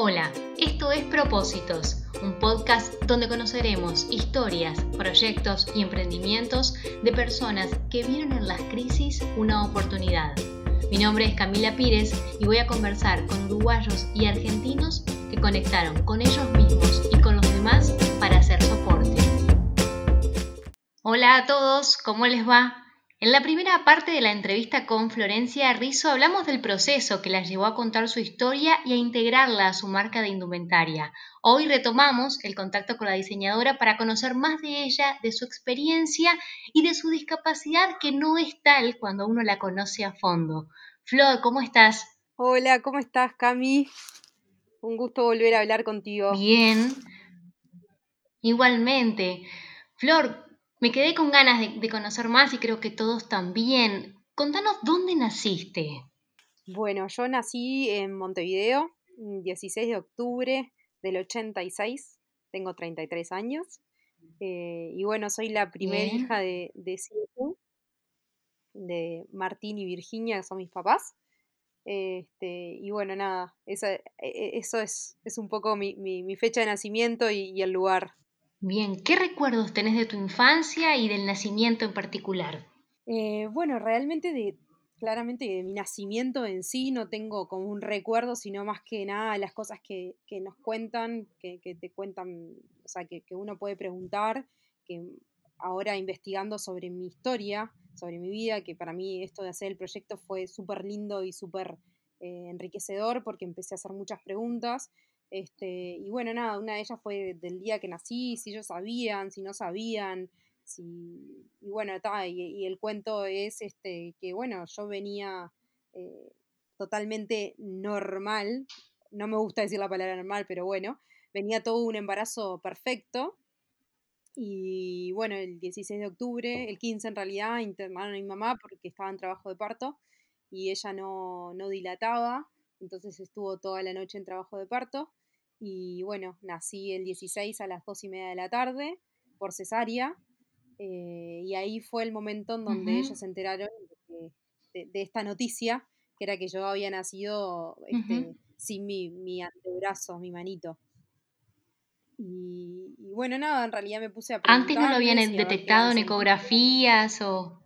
Hola, esto es Propósitos, un podcast donde conoceremos historias, proyectos y emprendimientos de personas que vieron en las crisis una oportunidad. Mi nombre es Camila Pírez y voy a conversar con uruguayos y argentinos que conectaron con ellos mismos y con los demás para hacer soporte. Hola a todos, ¿cómo les va? En la primera parte de la entrevista con Florencia Rizzo hablamos del proceso que la llevó a contar su historia y a integrarla a su marca de indumentaria. Hoy retomamos el contacto con la diseñadora para conocer más de ella, de su experiencia y de su discapacidad que no es tal cuando uno la conoce a fondo. Flor, ¿cómo estás? Hola, ¿cómo estás, Cami? Un gusto volver a hablar contigo. Bien. Igualmente. Flor, me quedé con ganas de, conocer más y creo que todos también. Contanos dónde naciste. Bueno, yo nací en Montevideo, 16 de octubre del 86, tengo 33 años. Eh, y bueno, soy la primera hija de, de siete, de Martín y Virginia, que son mis papás. Este, y bueno, nada, esa, e, e, eso es, es un poco mi, mi, fecha de nacimiento y el lugar Bien, ¿qué recuerdos tenés de tu infancia y del nacimiento en particular? Eh, bueno, realmente de, claramente de mi nacimiento en sí no tengo como un recuerdo, sino más que nada las cosas que, nos cuentan, que, te cuentan, o sea, que, uno puede preguntar, que ahora investigando sobre mi historia, sobre mi vida, que para mí esto de hacer el proyecto fue súper lindo y súper eh, enriquecedor porque empecé a hacer muchas preguntas este, y bueno, nada, una de ellas fue del día que nací, si ellos sabían, si no sabían, si, y bueno, y, el cuento es este, que bueno, yo venía eh, totalmente normal, no me gusta decir la palabra normal, pero bueno, venía todo un embarazo perfecto. Y bueno, el 16 de octubre, el 15 en realidad, internaron a mi mamá porque estaba en trabajo de parto y ella no, no dilataba, entonces estuvo toda la noche en trabajo de parto. Y bueno, nací el 16 a las 2 y media de la tarde por cesárea. Eh, y ahí fue el momento en donde ellos se enteraron de, esta noticia, que era que yo había nacido este, sin mi, mi, antebrazo, mi manito. Y, bueno, nada, en realidad me puse a ¿Antes no lo habían detectado en ecografías o...?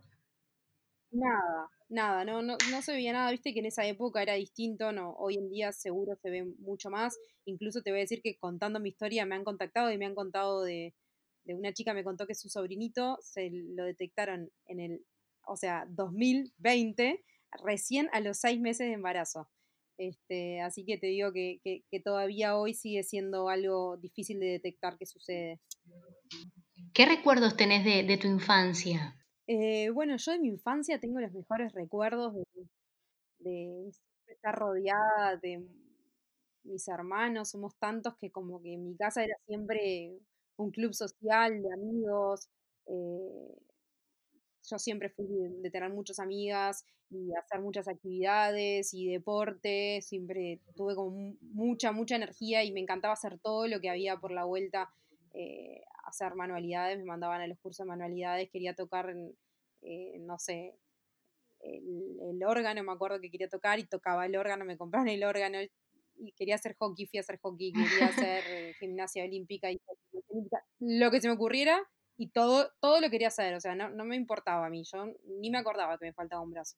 Nada, nada, no, no, no se veía nada, viste que en esa época era distinto, no, hoy en día seguro se ve mucho más, incluso te voy a decir que contando mi historia me han contactado y me han contado de, de una chica me contó que su sobrinito se lo detectaron en el, o sea, 2020, recién a los seis meses de embarazo. Este, así que te digo que, que, todavía hoy sigue siendo algo difícil de detectar que sucede. ¿Qué recuerdos tenés de, de tu infancia? Eh, bueno, yo de mi infancia tengo los mejores recuerdos de, estar rodeada de mis hermanos, somos tantos que como que mi casa era siempre un club social de amigos. Eh, yo siempre fui de, tener muchas amigas y hacer muchas actividades y deporte, siempre tuve como mucha, mucha energía y me encantaba hacer todo lo que había por la vuelta eh, hacer manualidades, me mandaban a los cursos de manualidades, quería tocar, eh, no sé, el, órgano, me acuerdo que quería tocar y tocaba el órgano, me compraron el órgano y quería hacer hockey, fui a hacer hockey, quería hacer eh, gimnasia olímpica y lo que se me ocurriera y todo, todo lo quería hacer, o sea, no, no me importaba a mí, yo ni me acordaba que me faltaba un brazo.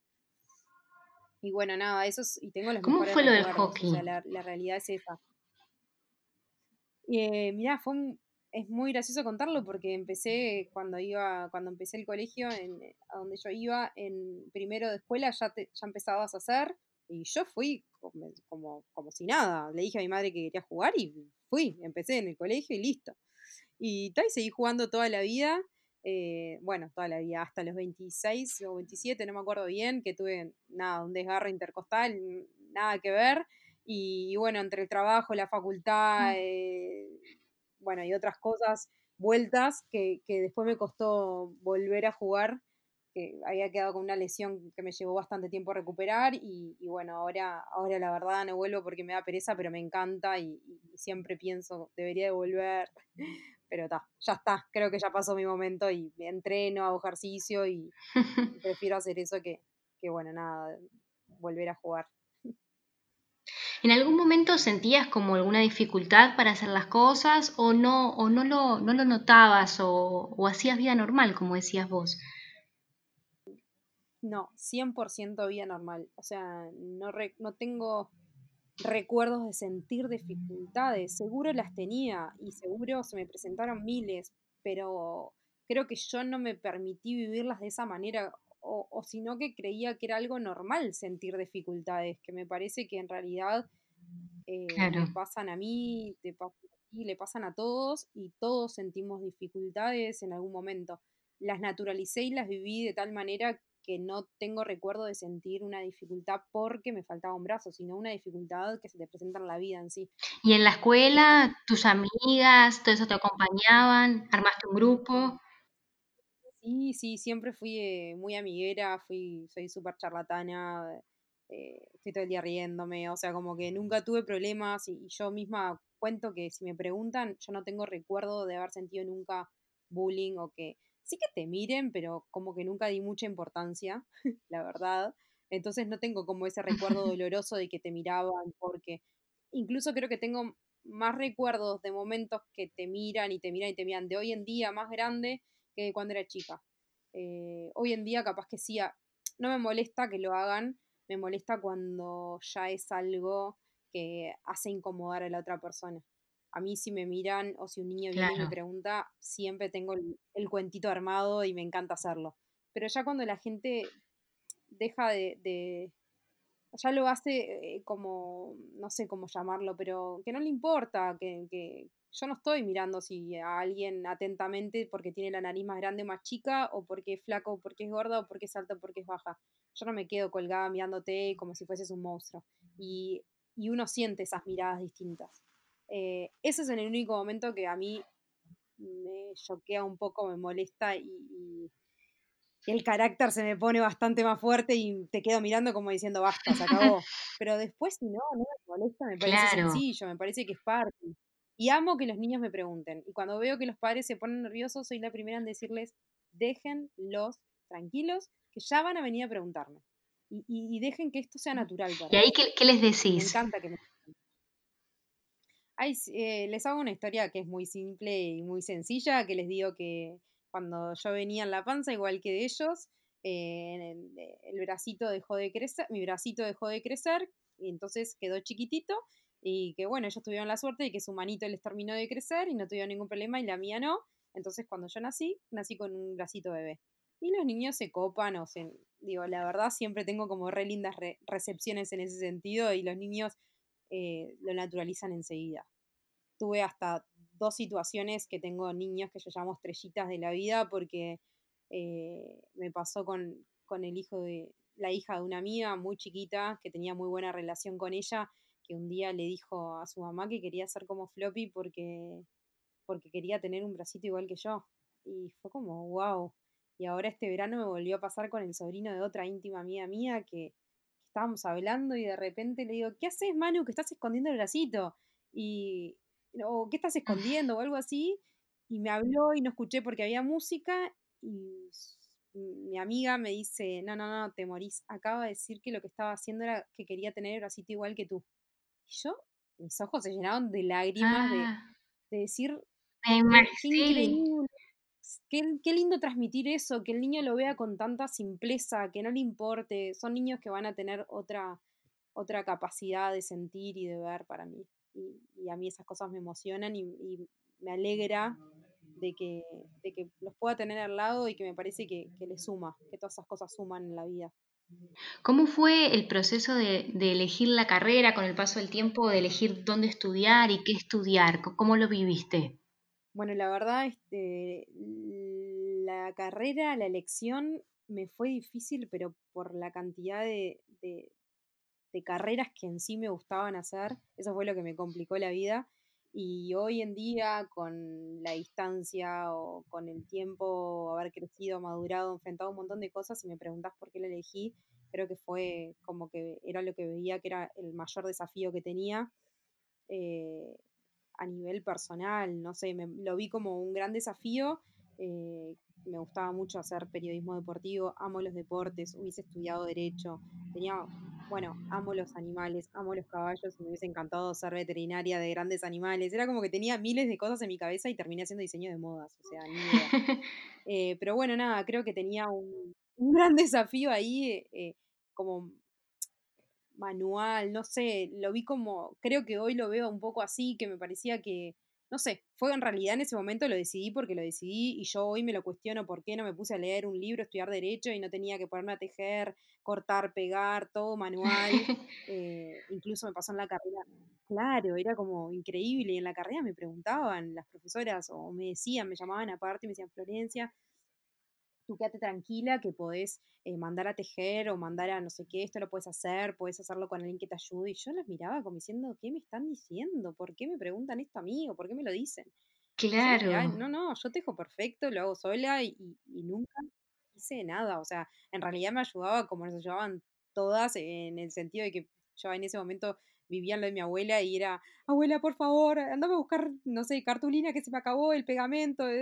Y bueno, nada, eso es, y tengo los ¿Cómo fue lo del hockey? la, realidad es esa. Eh, mirá, fue un, es muy gracioso contarlo porque empecé cuando iba, cuando empecé el colegio en, a donde yo iba, en primero de escuela ya, te, ya empezabas a hacer y yo fui como, como, si nada. Le dije a mi madre que quería jugar y fui, empecé en el colegio y listo. Y tal, seguí jugando toda la vida, eh, bueno, toda la vida, hasta los 26 o 27, no me acuerdo bien, que tuve nada, un desgarro intercostal, nada que ver. Y, bueno, entre el trabajo, la facultad, mm. eh, bueno, y otras cosas vueltas que, después me costó volver a jugar, que había quedado con una lesión que me llevó bastante tiempo a recuperar y, bueno, ahora, ahora la verdad no vuelvo porque me da pereza, pero me encanta y, siempre pienso, debería de volver, pero está, ya está, creo que ya pasó mi momento y entreno, hago ejercicio y, prefiero hacer eso que, que, bueno, nada, volver a jugar. ¿En algún momento sentías como alguna dificultad para hacer las cosas o no, o no, lo, no lo notabas o, o hacías vida normal, como decías vos? No, 100% vida normal. O sea, no, no tengo recuerdos de sentir dificultades. Seguro las tenía y seguro se me presentaron miles, pero creo que yo no me permití vivirlas de esa manera o, o sino que creía que era algo normal sentir dificultades, que me parece que en realidad eh, me pasan a mí, te pasan a ti, le pasan a todos y todos sentimos dificultades en algún momento. Las naturalicé y las viví de tal manera que no tengo recuerdo de sentir una dificultad porque me faltaba un brazo, sino una dificultad que se te presenta en la vida en sí. ¿Y en la escuela, tus amigas, todo eso te acompañaban? ¿Armaste un grupo? Sí, sí, siempre fui eh, muy amiguera, fui, soy súper charlatana, eh, estoy todo el día riéndome, o sea, como que nunca tuve problemas y, yo misma cuento que si me preguntan, yo no tengo recuerdo de haber sentido nunca bullying o que sí que te miren, pero como que nunca di mucha importancia, la verdad. Entonces no tengo como ese recuerdo doloroso de que te miraban, porque incluso creo que tengo más recuerdos de momentos que te miran y te miran y te miran de hoy en día más grande que cuando era chica. Eh, hoy en día capaz que sí, no me molesta que lo hagan, me molesta cuando ya es algo que hace incomodar a la otra persona. A mí si me miran o si un niño viene y me pregunta, siempre tengo el, cuentito armado y me encanta hacerlo. Pero ya cuando la gente deja de, ya lo hace eh, como, no sé cómo llamarlo, pero que no le importa, que, que, yo no estoy mirando si a alguien atentamente porque tiene la nariz más grande o más chica, o porque es flaco, o porque es gordo, o porque es alto, o porque es baja. Yo no me quedo colgada mirándote como si fueses un monstruo. Y, uno siente esas miradas distintas. Eh, ese es el único momento que a mí me choquea un poco, me molesta y, el carácter se me pone bastante más fuerte y te quedo mirando como diciendo basta, se acabó. Pero después, si no, no me molesta, me parece sencillo, me parece que es parte. Y amo que los niños me pregunten. Y cuando veo que los padres se ponen nerviosos, soy la primera en decirles, déjenlos tranquilos, que ya van a venir a preguntarme. Y, dejen que esto sea natural para ¿Y ahí qué, les decís? Me encanta que me Ay, eh, les hago una historia que es muy simple y muy sencilla, que les digo que cuando yo venía en la panza, igual que de ellos, eh, el, el, bracito dejó de crecer, mi bracito dejó de crecer, y entonces quedó chiquitito, y que bueno, ellos tuvieron la suerte de que su manito les terminó de crecer y no tuvieron ningún problema y la mía no. Entonces cuando yo nací, nací con un bracito bebé. Y los niños se copan, o sea, digo, la verdad siempre tengo como re lindas recepciones en ese sentido y los niños eh, lo naturalizan enseguida. Tuve hasta dos situaciones que tengo niños que yo llamo estrellitas de la vida porque eh, me pasó con, con el hijo de la hija de una amiga muy chiquita que tenía muy buena relación con ella que un día le dijo a su mamá que quería ser como Floppy porque, porque quería tener un bracito igual que yo. Y fue como, wow. Y ahora este verano me volvió a pasar con el sobrino de otra íntima amiga mía que, estábamos hablando y de repente le digo, ¿qué haces, Manu? Que estás escondiendo el bracito. Y, o ¿qué estás escondiendo? o algo así. Y me habló y no escuché porque había música y mi amiga me dice, no, no, no, te morís. Acaba de decir que lo que estaba haciendo era que quería tener el bracito igual que tú. Y yo, mis ojos se llenaron de lágrimas de, ah. decir, qué increíble, qué, lindo transmitir eso, que el niño lo vea con tanta simpleza, que no le importe. Son niños que van a tener otra, otra capacidad de sentir y de ver para mí. Y, a mí esas cosas me emocionan y, me alegra de que, de que, los pueda tener al lado y que me parece que, que le suma, que todas esas cosas suman en la vida. ¿Cómo fue el proceso de, elegir la carrera con el paso del tiempo, de elegir dónde estudiar y qué estudiar? ¿Cómo lo viviste? Bueno, la verdad, este, la carrera, la elección me fue difícil, pero por la cantidad de, de carreras que en sí me gustaban hacer, eso fue lo que me complicó la vida. Y hoy en día, con la distancia o con el tiempo, haber crecido, madurado, enfrentado un montón de cosas, si me preguntas por qué la elegí, creo que fue como que era lo que veía que era el mayor desafío que tenía eh, a nivel personal, no sé, me, lo vi como un gran desafío. Eh, me gustaba mucho hacer periodismo deportivo, amo los deportes, hubiese estudiado derecho, tenía bueno, amo los animales, amo los caballos, me hubiese encantado ser veterinaria de grandes animales. Era como que tenía miles de cosas en mi cabeza y terminé haciendo diseño de modas, o sea, ni idea. Eh, pero bueno, nada, creo que tenía un, gran desafío ahí, eh, como manual, no sé, lo vi como, creo que hoy lo veo un poco así, que me parecía que, no sé, fue en realidad en ese momento lo decidí porque lo decidí y yo hoy me lo cuestiono por qué no me puse a leer un libro, estudiar derecho y no tenía que ponerme a tejer, cortar, pegar, todo manual. Eh, incluso me pasó en la carrera. Claro, era como increíble. Y en la carrera me preguntaban las profesoras o me decían, me llamaban aparte y me decían, Florencia, tú quédate tranquila que podés eh, mandar a tejer o mandar a no sé qué, esto lo puedes hacer, puedes hacerlo con alguien que te ayude. Y yo las miraba como diciendo, ¿qué me están diciendo? ¿Por qué me preguntan esto a mí o por qué me lo dicen? Claro. no, no, yo tejo perfecto, lo hago sola y, nunca hice nada. O sea, en realidad me ayudaba como nos ayudaban todas en el sentido de que yo en ese momento vivía en lo de mi abuela y era, abuela, por favor, andame a buscar, no sé, cartulina que se me acabó, el pegamento, y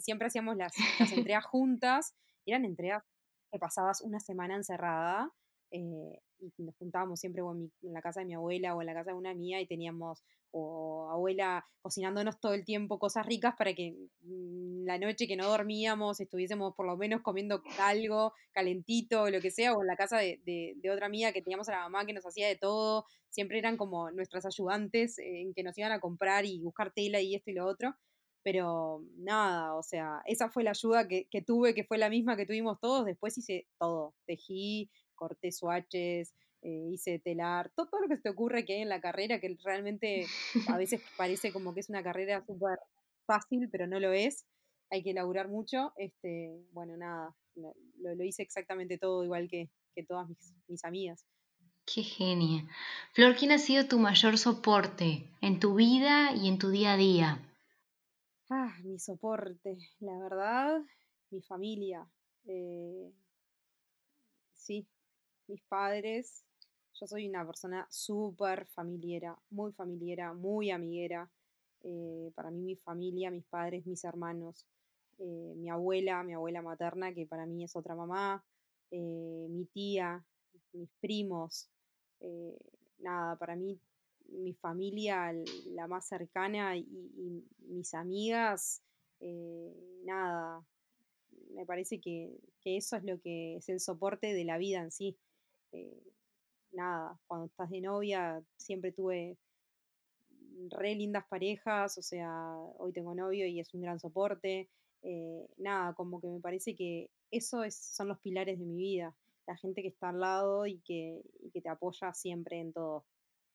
siempre hacíamos las, las entregas juntas, eran entregas que pasabas una semana encerrada eh, y nos juntábamos siempre en, la casa de mi abuela o en la casa de una mía y teníamos o abuela cocinándonos todo el tiempo cosas ricas para que mm, la noche que no dormíamos estuviésemos por lo menos comiendo algo calentito o lo que sea, o en la casa de, de, otra amiga que teníamos a la mamá que nos hacía de todo, siempre eran como nuestras ayudantes en que nos iban a comprar y buscar tela y esto y lo otro. Pero nada, o sea, esa fue la ayuda que, que tuve, que fue la misma que tuvimos todos. Después hice todo, tejí, corté swatches, eh, hice telar, todo, lo que se te ocurre que hay en la carrera, que realmente a veces parece como que es una carrera súper fácil, pero no lo es. Hay que elaborar mucho. Este, bueno, nada, lo, lo, hice exactamente todo igual que, que todas mis, mis amigas. Qué genia. Flor, ¿quién ha sido tu mayor soporte en tu vida y en tu día a día? Ah, mi soporte, la verdad, mi familia. Eh, sí, mis padres. Yo soy una persona súper familiera, muy familiera, muy amiguera. Eh, para mí mi familia, mis padres, mis hermanos, eh, mi abuela, mi abuela materna, que para mí es otra mamá, mi tía, mis primos. nada, para mí mi familia, la más cercana y, y mis amigas, nada, me parece que, eso es lo que es el soporte de la vida en sí. Eh, nada, cuando estás de novia siempre tuve re lindas parejas, o sea, hoy tengo novio y es un gran soporte. Eh, nada, como que me parece que eso es, son los pilares de mi vida, la gente que está al lado y que, que te apoya siempre en todo.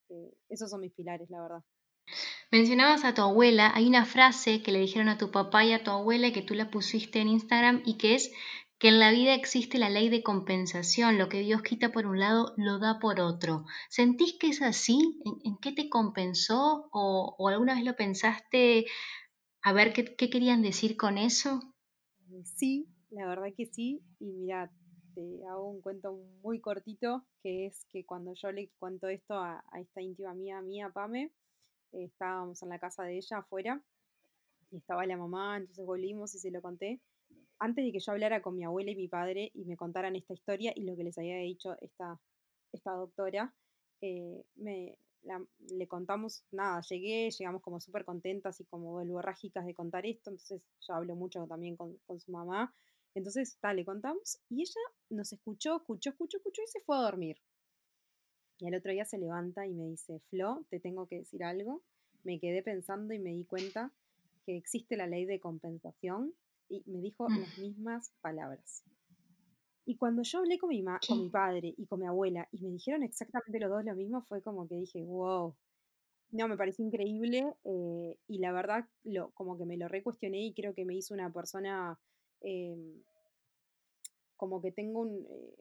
Eh, esos son mis pilares, la verdad. Mencionabas a tu abuela, hay una frase que le dijeron a tu papá y a tu abuela y que tú la pusiste en Instagram y que es que en la vida existe la ley de compensación, lo que Dios quita por un lado lo da por otro. ¿Sentís que es así? ¿En, qué te compensó? ¿O, alguna vez lo pensaste a ver qué, querían decir con eso? Sí, la verdad que sí. Y mira, te hago un cuento muy cortito, que es que cuando yo le cuento esto a, esta íntima mía, mía, Pame, estábamos en la casa de ella afuera y estaba la mamá, entonces volvimos y se lo conté. Antes de que yo hablara con mi abuela y mi padre y me contaran esta historia y lo que les había dicho esta, esta doctora, eh, me, le contamos, nada, llegué, llegamos como súper contentas y como volvorrágicas de contar esto, entonces yo hablo mucho también con, con su mamá. Entonces, tal, le contamos y ella nos escuchó, escuchó, escuchó, escuchó y se fue a dormir. Y al otro día se levanta y me dice, Flo, te tengo que decir algo. Me quedé pensando y me di cuenta que existe la ley de compensación y me dijo mm. las mismas palabras. Y cuando yo hablé con mi, con mi padre y con mi abuela y me dijeron exactamente los dos lo mismo, fue como que dije, wow, no, me pareció increíble eh, y la verdad lo, como que me lo recuestioné y creo que me hizo una persona em, como que tengo un, eh,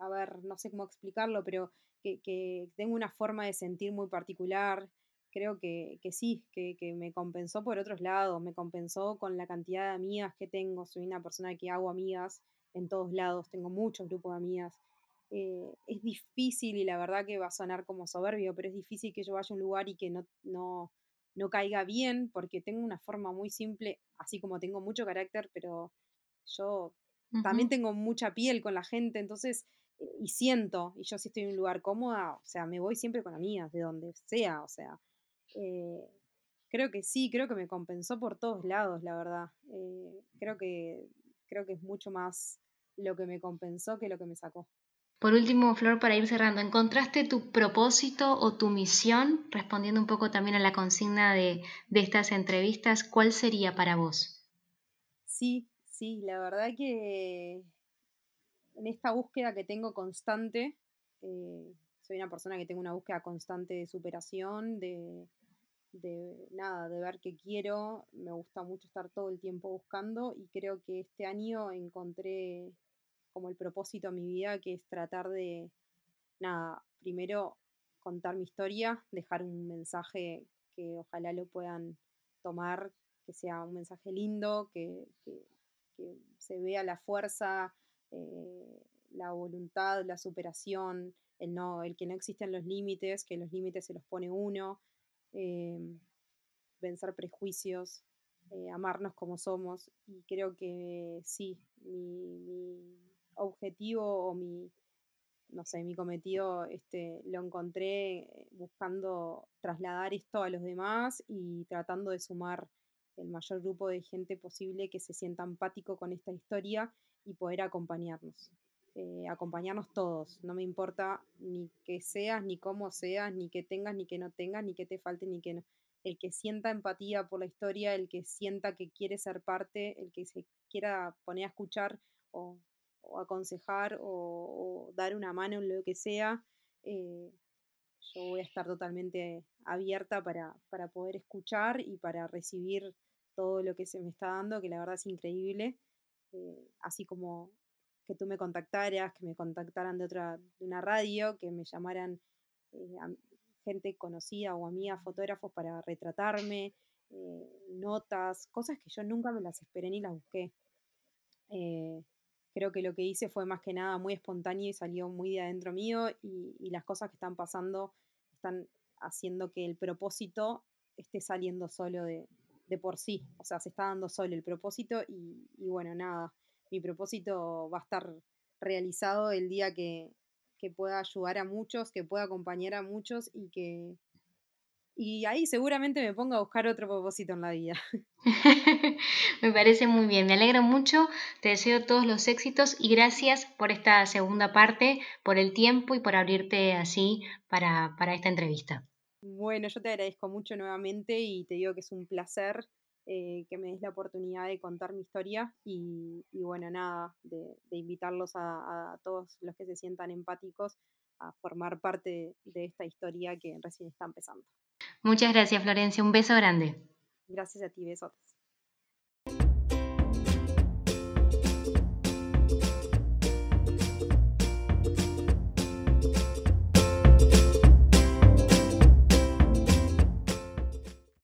a ver, no sé cómo explicarlo, pero que, tengo una forma de sentir muy particular. Creo que, sí, que, me compensó por otros lados, me compensó con la cantidad de amigas que tengo. Soy una persona que hago amigas en todos lados, tengo muchos grupos de amigas. Eh, es difícil y la verdad que va a sonar como soberbio, pero es difícil que yo vaya a un lugar y que no, no, no caiga bien porque tengo una forma muy simple, así como tengo mucho carácter, pero yo también tengo mucha piel con la gente, entonces y siento, y yo si estoy en un lugar cómoda, o sea, me voy siempre con amigas, de donde sea, o sea, eh, creo que sí, creo que me compensó por todos lados, la verdad. Eh, creo, que, creo que es mucho más lo que me compensó que lo que me sacó. Por último, Flor, para ir cerrando, ¿encontraste tu propósito o tu misión? Respondiendo un poco también a la consigna de, de estas entrevistas, ¿cuál sería para vos? Sí, sí, la verdad que en esta búsqueda que tengo constante, eh, soy una persona que tengo una búsqueda constante de superación, de, nada, de ver qué quiero, me gusta mucho estar todo el tiempo buscando y creo que este año encontré como el propósito a mi vida, que es tratar de, nada, primero contar mi historia, dejar un mensaje que ojalá lo puedan tomar, que sea un mensaje lindo, que se vea la fuerza eh, la voluntad, la superación, el, no, el que no existen los límites, que los límites se los pone uno, em, vencer prejuicios, eh, amarnos como somos. Y creo que sí, mi, objetivo o mi, no sé, mi cometido este, lo encontré buscando trasladar esto a los demás y tratando de sumar el mayor grupo de gente posible que se sienta empático con esta historia y poder acompañarnos. Eh, acompañarnos todos, no me importa ni que seas, ni cómo seas, ni que tengas, ni que no tengas, ni que te falte, ni que no. El que sienta empatía por la historia, el que sienta que quiere ser parte, el que se quiera poner a escuchar o, aconsejar o, dar una mano en lo que sea, eh, yo voy a estar totalmente abierta para, para poder escuchar y para recibir todo lo que se me está dando, que la verdad es increíble. Eh, así como que tú me contactaras, que me contactaran de otra, de una radio, que me llamaran eh, gente conocida o amiga, fotógrafos para retratarme, eh, notas, cosas que yo nunca me las esperé ni las busqué. creo que lo que hice fue más que nada muy espontáneo y salió muy de adentro mío y, y las cosas que están pasando están haciendo que el propósito esté saliendo solo de, de por sí, o sea, se está dando solo el propósito y, bueno, nada, mi propósito va a estar realizado el día que, pueda ayudar a muchos, que pueda acompañar a muchos y que... Y ahí seguramente me ponga a buscar otro propósito en la vida. me parece muy bien, me alegro mucho, te deseo todos los éxitos y gracias por esta segunda parte, por el tiempo y por abrirte así para, para esta entrevista. Bueno, yo te agradezco mucho nuevamente y te digo que es un placer eh, que me des la oportunidad de contar mi historia y, bueno, nada, de, invitarlos a, todos los que se sientan empáticos a formar parte de esta historia que recién está empezando. Muchas gracias, Florencia. Un beso grande. Gracias a ti, besos.